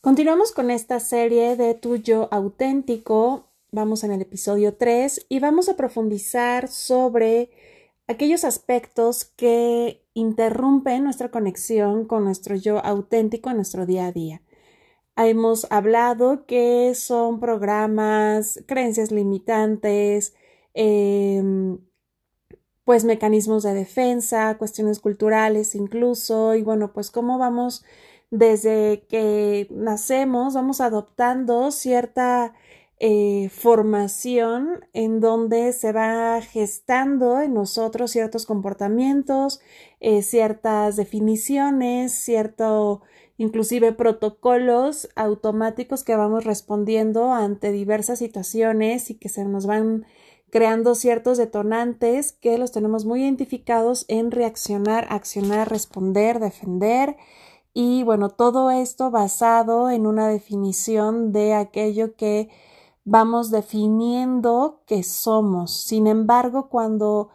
Continuamos con esta serie de tu yo auténtico. Vamos en el episodio 3 y vamos a profundizar sobre aquellos aspectos que interrumpen nuestra conexión con nuestro yo auténtico en nuestro día a día. Hemos hablado que son programas, creencias limitantes, em, pues mecanismos de defensa, cuestiones culturales incluso, y bueno, pues cómo vamos desde que nacemos, vamos adoptando cierta eh, formación en donde se va gestando en nosotros ciertos comportamientos, eh, ciertas definiciones, cierto inclusive protocolos automáticos que vamos respondiendo ante diversas situaciones y que se nos van creando ciertos detonantes que los tenemos muy identificados en reaccionar, accionar, responder, defender y bueno, todo esto basado en una definición de aquello que vamos definiendo que somos. Sin embargo, cuando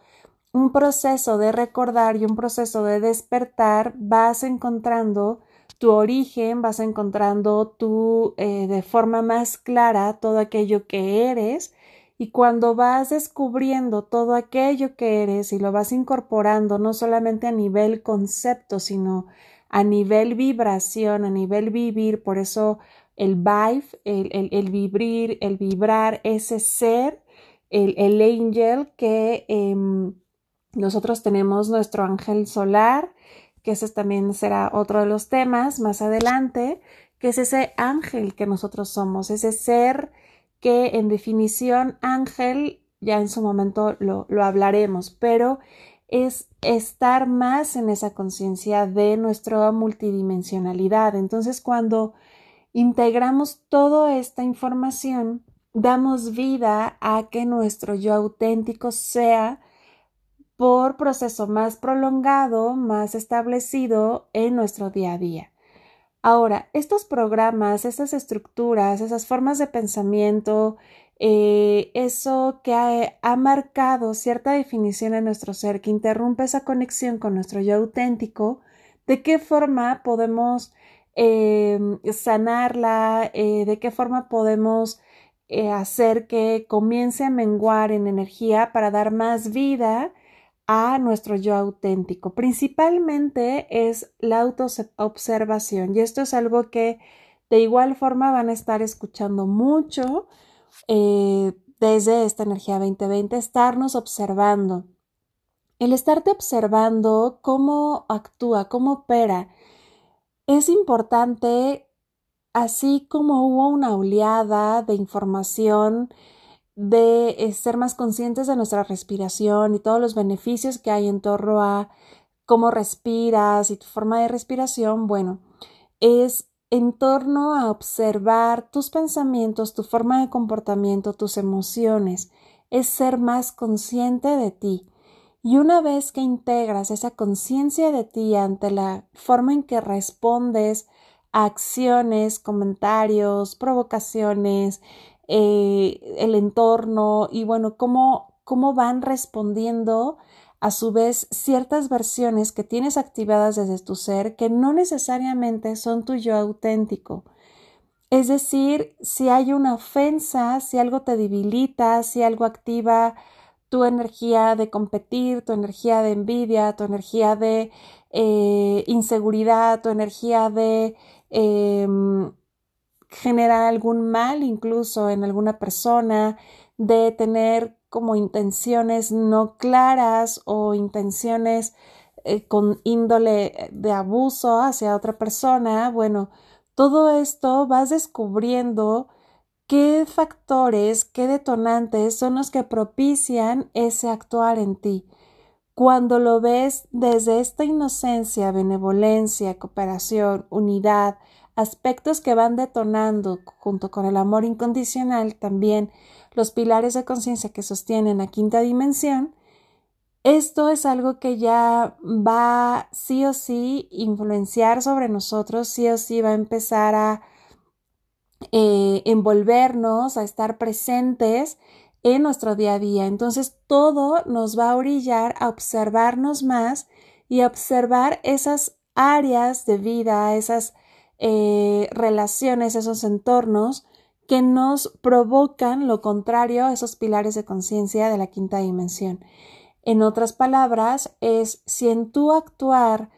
un proceso de recordar y un proceso de despertar vas encontrando tu origen, vas encontrando tú eh, de forma más clara todo aquello que eres y cuando vas descubriendo todo aquello que eres y lo vas incorporando no solamente a nivel concepto, sino a nivel vibración, a nivel vivir, por eso el vibe, el, el, vibrir, el vibrar, ese ser, el, el angel que em, nosotros tenemos nuestro ángel solar, que ese también será otro de los temas más adelante, que es ese ángel que nosotros somos, ese ser que en definición ángel, ya en su momento lo, lo hablaremos, pero es estar más en esa conciencia de nuestra multidimensionalidad. Entonces, cuando integramos toda esta información, damos vida a que nuestro yo auténtico sea por proceso más prolongado, más establecido en nuestro día a día. Ahora, estos programas, estas estructuras, esas formas de pensamiento, eh, eso que ha, marcado cierta definición en nuestro ser, que interrumpe esa conexión con nuestro yo auténtico, ¿de qué forma podemos eh, sanarla, eh, de qué forma podemos hacer que comience a menguar en energía para dar más vida a nuestro yo auténtico. Principalmente es la autoobservación y esto es algo que de igual forma van a estar escuchando mucho desde esta energía 2020, estarnos observando. El estarte observando cómo actúa, cómo opera, es importante, así como hubo una oleada de información, de eh, ser más conscientes de nuestra respiración y todos los beneficios que hay en torno a cómo respiras y tu forma de respiración, bueno, es en torno a observar tus pensamientos, tu forma de comportamiento, tus emociones, es ser más consciente de ti. Y una vez que integras esa conciencia de ti ante la forma en que respondes a acciones, comentarios, provocaciones, eh, el entorno y bueno, cómo, cómo van respondiendo a su vez ciertas versiones que tienes activadas desde tu ser que no necesariamente son tu yo auténtico. Es decir, si hay una ofensa, si algo te debilita, si algo activa tu energía de competir, tu energía de envidia, tu energía de eh, inseguridad, tu energía de em, generar algún mal incluso en alguna persona, de tener como intenciones no claras o intenciones eh, con índole de abuso hacia otra persona, bueno, todo esto vas descubriendo ¿Qué factores, qué detonantes son los que propician ese actuar en ti? Cuando lo ves desde esta inocencia, benevolencia, cooperación, unidad, aspectos que van detonando junto con el amor incondicional también los pilares de conciencia que sostienen la quinta dimensión, esto es algo que ya va sí o sí influenciar sobre nosotros, sí o sí va a empezar a eh, envolvernos, a estar presentes en nuestro día a día. Entonces todo nos va a orillar a observarnos más y a observar esas áreas de vida, esas eh, relaciones, esos entornos que nos provocan lo contrario a esos pilares de conciencia de la quinta dimensión. En otras palabras, es si en tu actuar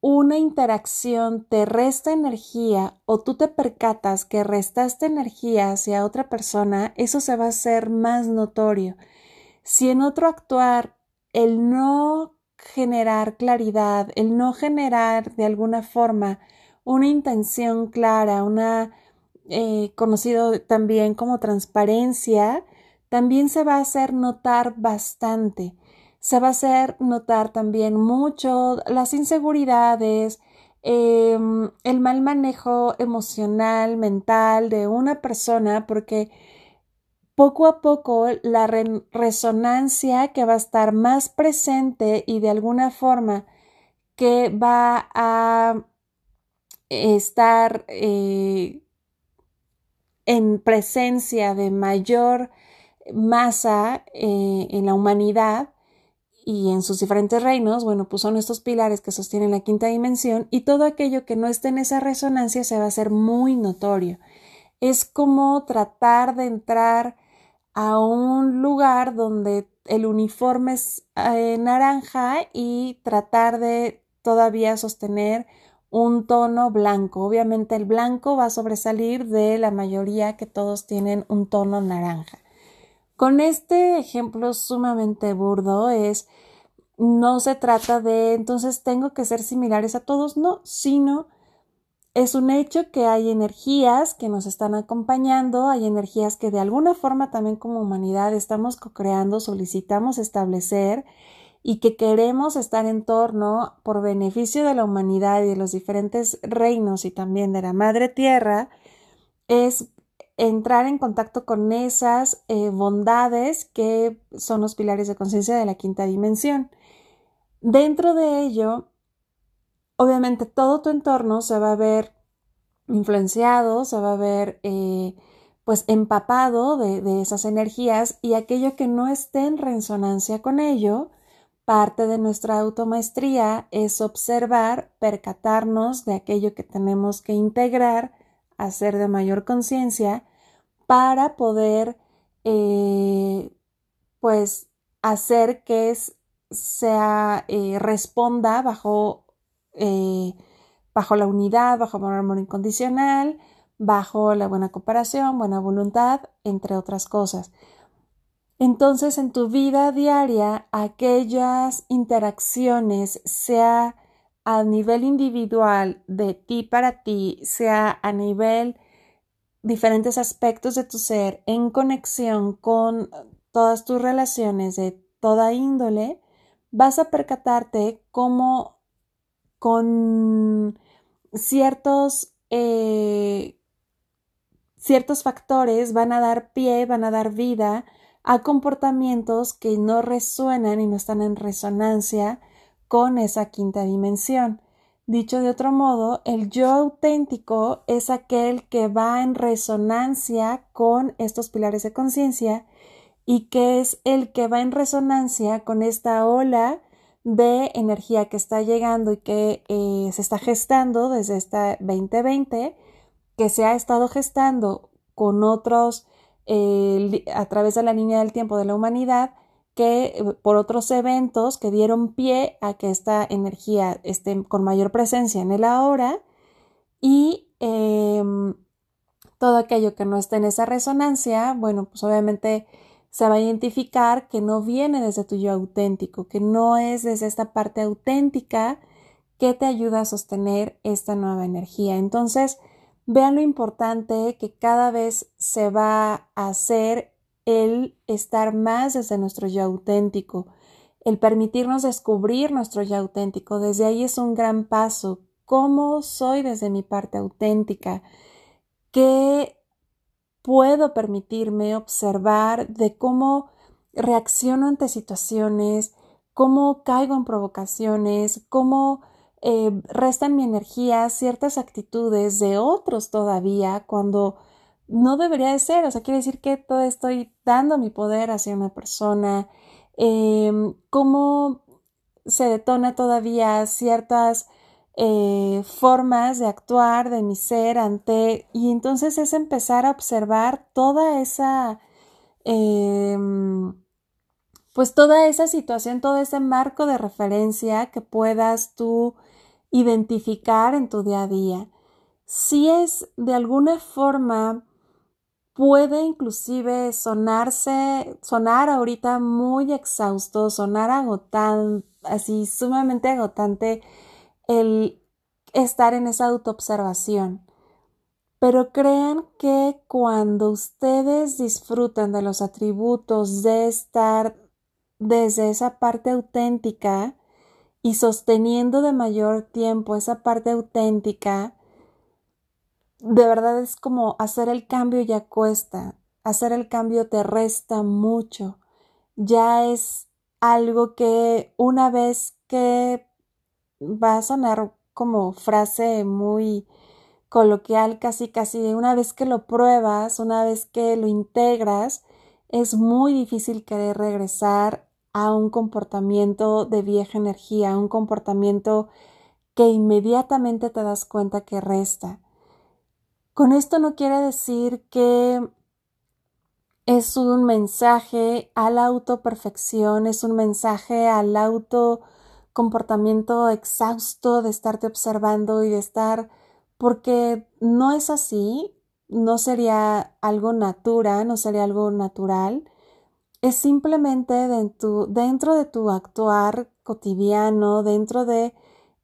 una interacción te resta energía o tú te percatas que restaste energía hacia otra persona, eso se va a hacer más notorio. Si en otro actuar el no generar claridad, el no generar de alguna forma una intención clara, una eh, conocido también como transparencia, también se va a hacer notar bastante. Se va a hacer notar también mucho las inseguridades, em, el mal manejo emocional, mental de una persona, porque poco a poco la resonancia que va a estar más presente y de alguna forma que va a estar eh, en presencia de mayor masa eh, en la humanidad y en sus diferentes reinos, bueno, pues son estos pilares que sostienen la quinta dimensión y todo aquello que no esté en esa resonancia se va a hacer muy notorio. Es como tratar de entrar a un lugar donde el uniforme es eh, naranja y tratar de todavía sostener un tono blanco. Obviamente el blanco va a sobresalir de la mayoría que todos tienen un tono naranja. Con este ejemplo sumamente burdo es, no se trata de entonces tengo que ser similares a todos, no, sino es un hecho que hay energías que nos están acompañando, hay energías que de alguna forma también como humanidad estamos co-creando, solicitamos establecer y que queremos estar en torno por beneficio de la humanidad y de los diferentes reinos y también de la madre tierra, es entrar en contacto con esas eh, bondades que son los pilares de conciencia de la quinta dimensión. Dentro de ello, obviamente todo tu entorno se va a ver influenciado, se va a ver eh, pues empapado de, de esas energías y aquello que no esté en resonancia con ello, Parte de nuestra automaestría es observar, percatarnos de aquello que tenemos que integrar, hacer de mayor conciencia para poder eh, pues hacer que sea eh, responda bajo eh, bajo la unidad, bajo el amor incondicional, bajo la buena cooperación, buena voluntad, entre otras cosas. Entonces, en tu vida diaria, aquellas interacciones, sea a nivel individual, de ti para ti, sea a nivel diferentes aspectos de tu ser, en conexión con todas tus relaciones de toda índole, vas a percatarte cómo con ciertos, eh, ciertos factores van a dar pie, van a dar vida a comportamientos que no resuenan y no están en resonancia con esa quinta dimensión. Dicho de otro modo, el yo auténtico es aquel que va en resonancia con estos pilares de conciencia y que es el que va en resonancia con esta ola de energía que está llegando y que eh, se está gestando desde esta 2020, que se ha estado gestando con otros a través de la línea del tiempo de la humanidad que eh, por otros eventos que dieron pie a que esta energía esté con mayor presencia en el ahora y em, todo aquello que no esté en esa resonancia, bueno, pues obviamente se va a identificar que no viene desde tu yo auténtico, que no es desde esta parte auténtica que te ayuda a sostener esta nueva energía. Entonces, Vean lo importante que cada vez se va a hacer el estar más desde nuestro yo auténtico, el permitirnos descubrir nuestro yo auténtico. Desde ahí es un gran paso. ¿Cómo soy desde mi parte auténtica? ¿Qué puedo permitirme observar de cómo reacciono ante situaciones, cómo caigo en provocaciones, cómo eh, restan mi energía ciertas actitudes de otros todavía cuando no debería de ser. O sea, quiere decir que todo estoy dando mi poder hacia una persona. Em, cómo se detona todavía ciertas eh, formas de actuar de mi ser ante y entonces es empezar a observar toda esa em, pues toda esa situación, todo ese marco de referencia que puedas tú identificar en tu día a día. Si es de alguna forma puede inclusive sonarse, sonar ahorita muy exhausto, sonar agotante, así sumamente agotante el estar en esa autoobservación. Pero crean que cuando ustedes disfrutan de los atributos de estar desde esa parte auténtica y sosteniendo de mayor tiempo esa parte auténtica, de verdad es como hacer el cambio ya cuesta, hacer el cambio te resta mucho, ya es algo que una vez que va a sonar como frase muy coloquial, casi casi, una vez que lo pruebas, una vez que lo integras, es muy difícil querer regresar a un comportamiento de vieja energía, a un comportamiento que inmediatamente te das cuenta que resta. Con esto no quiere decir que es un mensaje a la autoperfección, es un mensaje al auto comportamiento exhausto de estarte observando y de estar, porque no es así, no sería algo natural, no sería algo natural, es simplemente dentro de tu actuar cotidiano, dentro de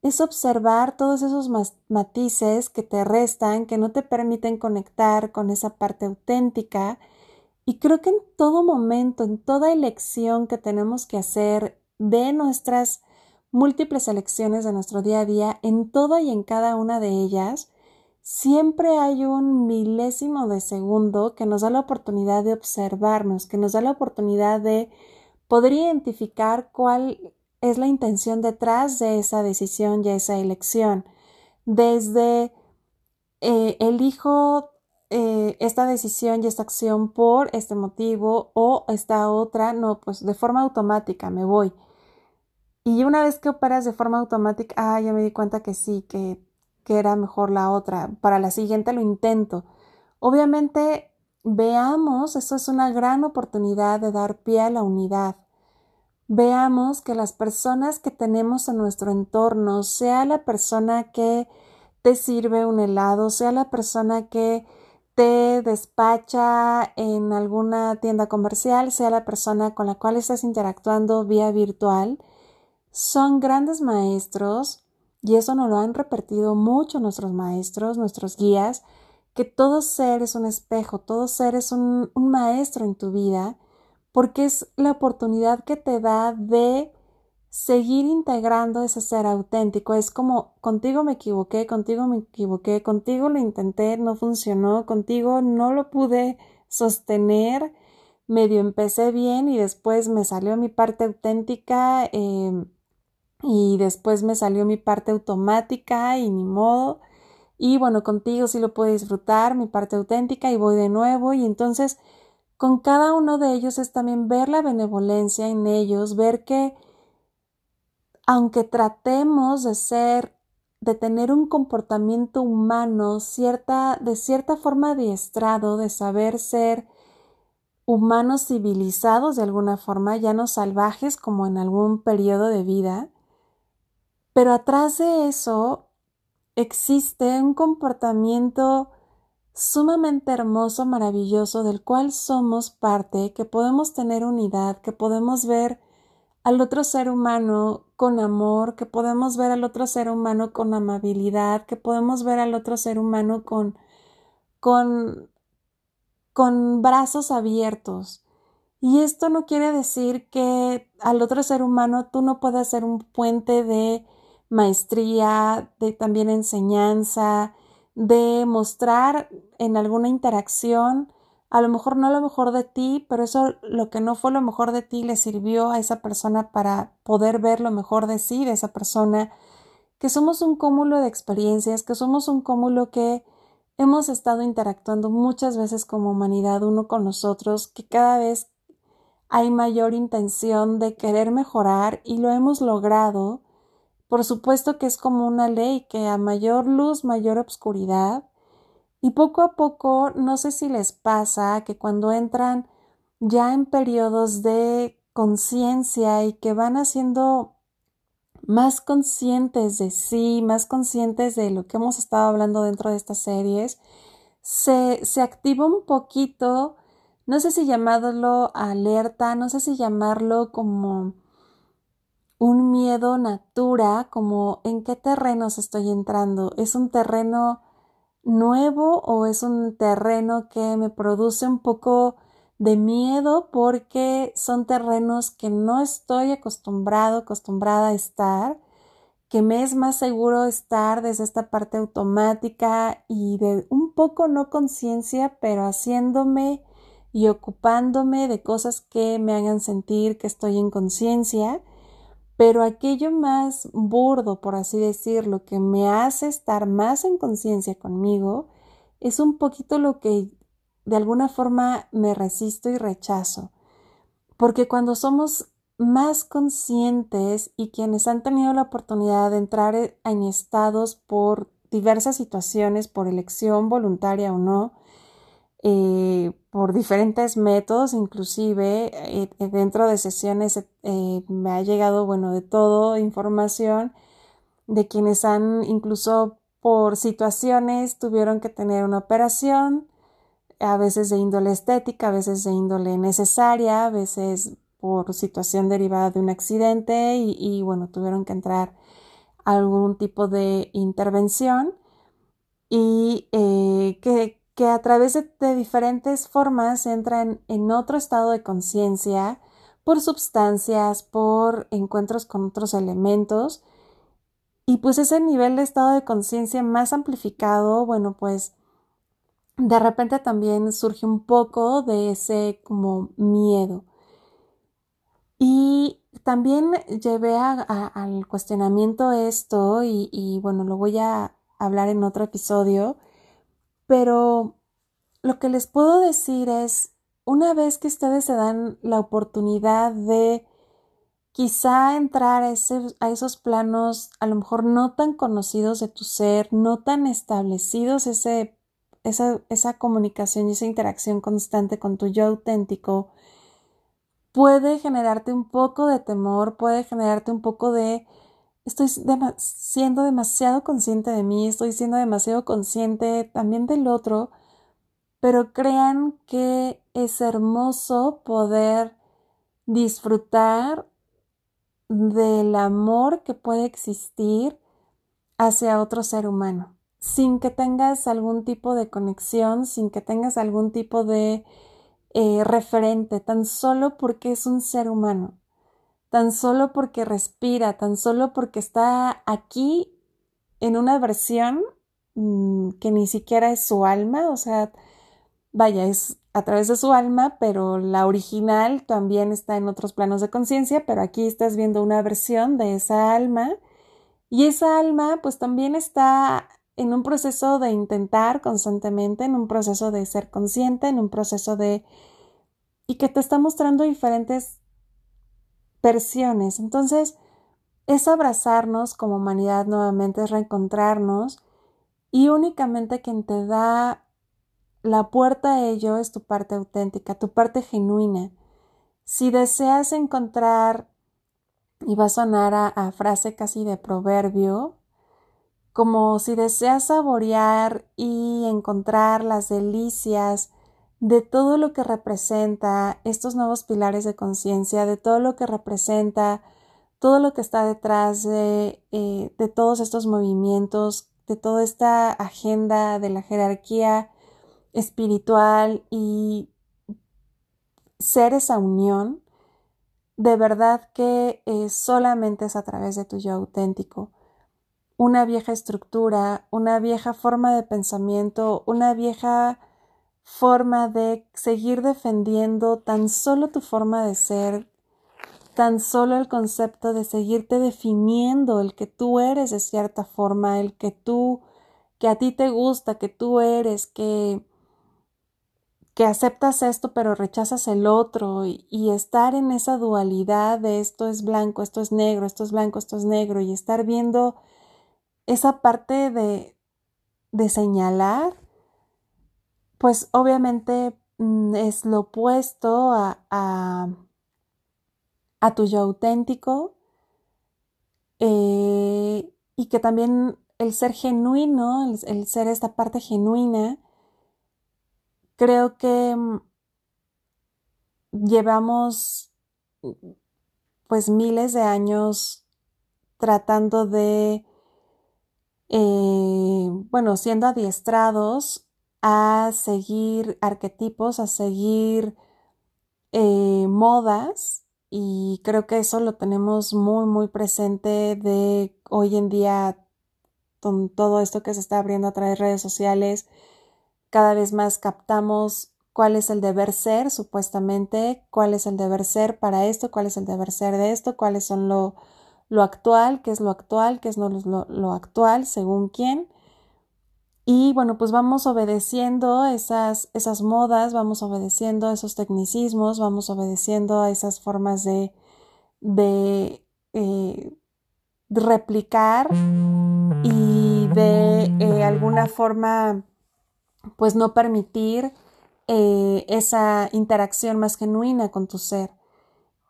es observar todos esos matices que te restan, que no te permiten conectar con esa parte auténtica. Y creo que en todo momento, en toda elección que tenemos que hacer de nuestras múltiples elecciones de nuestro día a día, en todo y en cada una de ellas, siempre hay un milésimo de segundo que nos da la oportunidad de observarnos, que nos da la oportunidad de poder identificar cuál es la intención detrás de esa decisión y esa elección. Desde eh, elijo eh, esta decisión y esta acción por este motivo o esta otra, no, pues de forma automática me voy. Y una vez que operas de forma automática, ah, ya me di cuenta que sí, que, que era mejor la otra. Para la siguiente lo intento. Obviamente, veamos, eso es una gran oportunidad de dar pie a la unidad veamos que las personas que tenemos en nuestro entorno, sea la persona que te sirve un helado, sea la persona que te despacha en alguna tienda comercial, sea la persona con la cual estás interactuando vía virtual, son grandes maestros y eso nos lo han repetido mucho nuestros maestros, nuestros guías, que todo ser es un espejo, todo ser es un, maestro en tu vida porque es la oportunidad que te da de seguir integrando ese ser auténtico. Es como contigo me equivoqué, contigo me equivoqué, contigo lo intenté, no funcionó, contigo no lo pude sostener, medio empecé bien y después me salió mi parte auténtica em, y después me salió mi parte automática y ni modo. Y bueno, contigo sí lo puedo disfrutar, mi parte auténtica y voy de nuevo y entonces con cada uno de ellos es también ver la benevolencia en ellos, ver que aunque tratemos de ser, de tener un comportamiento humano, cierta, de cierta forma adiestrado, de saber ser humanos civilizados de alguna forma, ya no salvajes como en algún periodo de vida, pero atrás de eso existe un comportamiento sumamente hermoso, maravilloso, del cual somos parte, que podemos tener unidad, que podemos ver al otro ser humano con amor, que podemos ver al otro ser humano con amabilidad, que podemos ver al otro ser humano con con con brazos abiertos. Y esto no quiere decir que al otro ser humano tú no puedas ser un puente de maestría, de también enseñanza, de mostrar en alguna interacción, a lo mejor no lo mejor de ti, pero eso lo que no fue lo mejor de ti le sirvió a esa persona para poder ver lo mejor de sí, de esa persona, que somos un cúmulo de experiencias, que somos un cúmulo que hemos estado interactuando muchas veces como humanidad uno con nosotros, que cada vez hay mayor intención de querer mejorar y lo hemos logrado por supuesto que es como una ley que a mayor luz, mayor obscuridad. Y poco a poco, no sé si les pasa que cuando entran ya en periodos de conciencia y que van haciendo más conscientes de sí, más conscientes de lo que hemos estado hablando dentro de estas series, se, se activa un poquito, no sé si llamarlo alerta, no sé si llamarlo como un miedo natura, como en qué terrenos estoy entrando. ¿Es un terreno nuevo o es un terreno que me produce un poco de miedo porque son terrenos que no estoy acostumbrado, acostumbrada a estar, que me es más seguro estar desde esta parte automática y de un poco no conciencia, pero haciéndome y ocupándome de cosas que me hagan sentir que estoy en conciencia pero aquello más burdo, por así decirlo, que me hace estar más en conciencia conmigo, es un poquito lo que de alguna forma me resisto y rechazo. Porque cuando somos más conscientes y quienes han tenido la oportunidad de entrar en estados por diversas situaciones, por elección voluntaria o no, eh, por diferentes métodos, inclusive eh, eh, dentro de sesiones me ha llegado, bueno, de todo información de quienes han incluso por situaciones tuvieron que tener una operación, a veces de índole estética, a veces de índole necesaria, a veces por situación derivada de un accidente y, bueno, tuvieron que entrar algún tipo de intervención. Y que que a través de, diferentes formas entran en otro estado de conciencia por sustancias, por encuentros con otros elementos. Y pues ese nivel de estado de conciencia más amplificado, bueno, pues de repente también surge un poco de ese como miedo. Y también llevé al cuestionamiento esto y bueno, lo voy a hablar en otro episodio pero lo que les puedo decir es, una vez que ustedes se dan la oportunidad de quizá entrar a, esos planos a lo mejor no tan conocidos de tu ser, no tan establecidos, ese, esa, esa comunicación y esa interacción constante con tu yo auténtico, puede generarte un poco de temor, puede generarte un poco de estoy siendo demasiado consciente de mí, estoy siendo demasiado consciente también del otro, pero crean que es hermoso poder disfrutar del amor que puede existir hacia otro ser humano, sin que tengas algún tipo de conexión, sin que tengas algún tipo de eh, referente, tan solo porque es un ser humano tan solo porque respira, tan solo porque está aquí en una versión mm, que ni siquiera es su alma, o sea, vaya, es a través de su alma, pero la original también está en otros planos de conciencia, pero aquí estás viendo una versión de esa alma y esa alma pues también está en un proceso de intentar constantemente, en un proceso de ser consciente, en un proceso de... y que te está mostrando diferentes versiones. Entonces, es abrazarnos como humanidad nuevamente, es reencontrarnos y únicamente quien te da la puerta a ello es tu parte auténtica, tu parte genuina. Si deseas encontrar, y va a sonar a, frase casi de proverbio, como si deseas saborear y encontrar las delicias de todo lo que representa estos nuevos pilares de conciencia, de todo lo que representa, todo lo que está detrás de, eh, todos estos movimientos, de toda esta agenda de la jerarquía espiritual y ser esa unión, de verdad que eh, solamente es a través de tu yo auténtico. Una vieja estructura, una vieja forma de pensamiento, una vieja forma de seguir defendiendo tan solo tu forma de ser, tan solo el concepto de seguirte definiendo el que tú eres de cierta forma, el que tú, que a ti te gusta, que tú eres, que, que aceptas esto pero rechazas el otro. Y, estar en esa dualidad de esto es blanco, esto es negro, esto es blanco, esto es negro y estar viendo esa parte de, de señalar, pues obviamente mm, es lo opuesto a, a, a tu yo auténtico eh, y que también el ser genuino, el ser esta parte genuina, Creo que mm, llevamos pues miles de años tratando de, eh, bueno, siendo adiestrados a seguir arquetipos, a seguir eh, modas y creo que eso lo tenemos muy, muy presente de hoy en día con todo esto que se está abriendo a través de redes sociales cada vez más captamos cuál es el deber ser, supuestamente, cuál es el deber ser para esto, cuál es el deber ser de esto, cuáles son lo, lo actual, qué es lo actual, qué es no lo, lo actual, según quién. Y bueno, pues vamos obedeciendo esas, esas modas, vamos obedeciendo esos tecnicismos, vamos obedeciendo a esas formas de, de, eh, replicar y de eh, alguna forma pues no permitir eh, esa interacción más genuina con tu ser.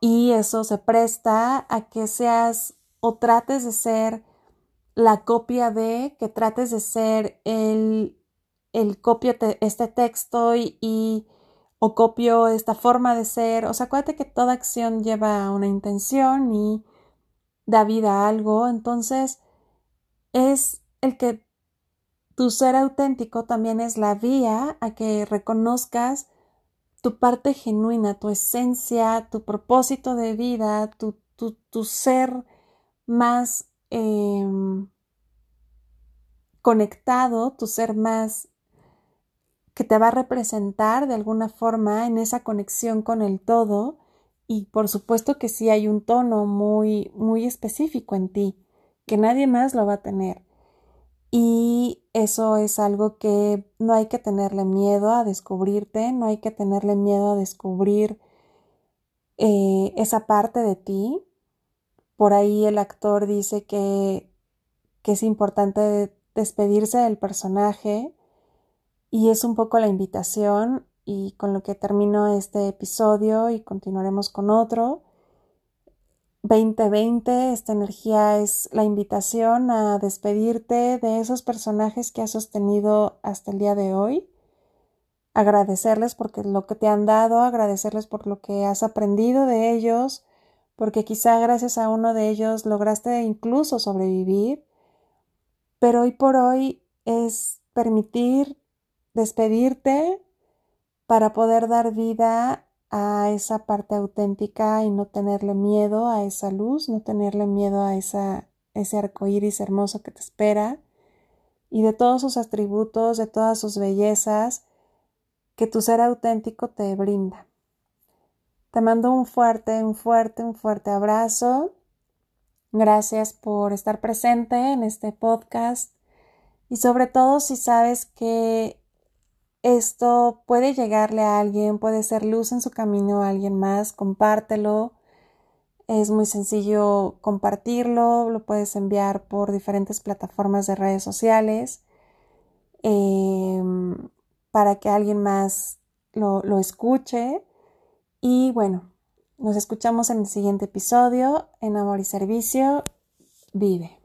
Y eso se presta a que seas o trates de ser la copia de, que trates de ser el, el copio este texto y, o copio esta forma de ser. O sea, acuérdate que toda acción lleva una intención y da vida a algo. Entonces, es el que tu ser auténtico también es la vía a que reconozcas tu parte genuina, tu esencia, tu propósito de vida, tu, tu, ser más em, conectado, tu ser más que te va a representar de alguna forma en esa conexión con el todo y por supuesto que sí hay un tono muy muy específico en ti que nadie más lo va a tener y eso es algo que no hay que tenerle miedo a descubrirte, no hay que tenerle miedo a descubrir eh, esa parte de ti. Por ahí el actor dice que, es importante despedirse del personaje y es un poco la invitación y con lo que termino este episodio y continuaremos con otro. 2020, esta energía es la invitación a despedirte de esos personajes que has sostenido hasta el día de hoy, agradecerles porque lo que te han dado, agradecerles por lo que has aprendido de ellos, porque quizá gracias a uno de ellos lograste incluso sobrevivir, pero hoy por hoy es permitir despedirte para poder dar vida a esa parte auténtica y no tenerle miedo a esa luz, no tenerle miedo a ese arco iris hermoso que te espera y de todos sus atributos, de todas sus bellezas que tu ser auténtico te brinda. Te mando un fuerte, un fuerte, un fuerte abrazo. Gracias por estar presente en este podcast y sobre todo si sabes que esto puede llegarle a alguien, puede ser luz en su camino a alguien más, compártelo. Es muy sencillo compartirlo, lo puedes enviar por diferentes plataformas de redes sociales em, para que alguien más lo, lo escuche. Y bueno, nos escuchamos en el siguiente episodio en Amor y Servicio. Vive.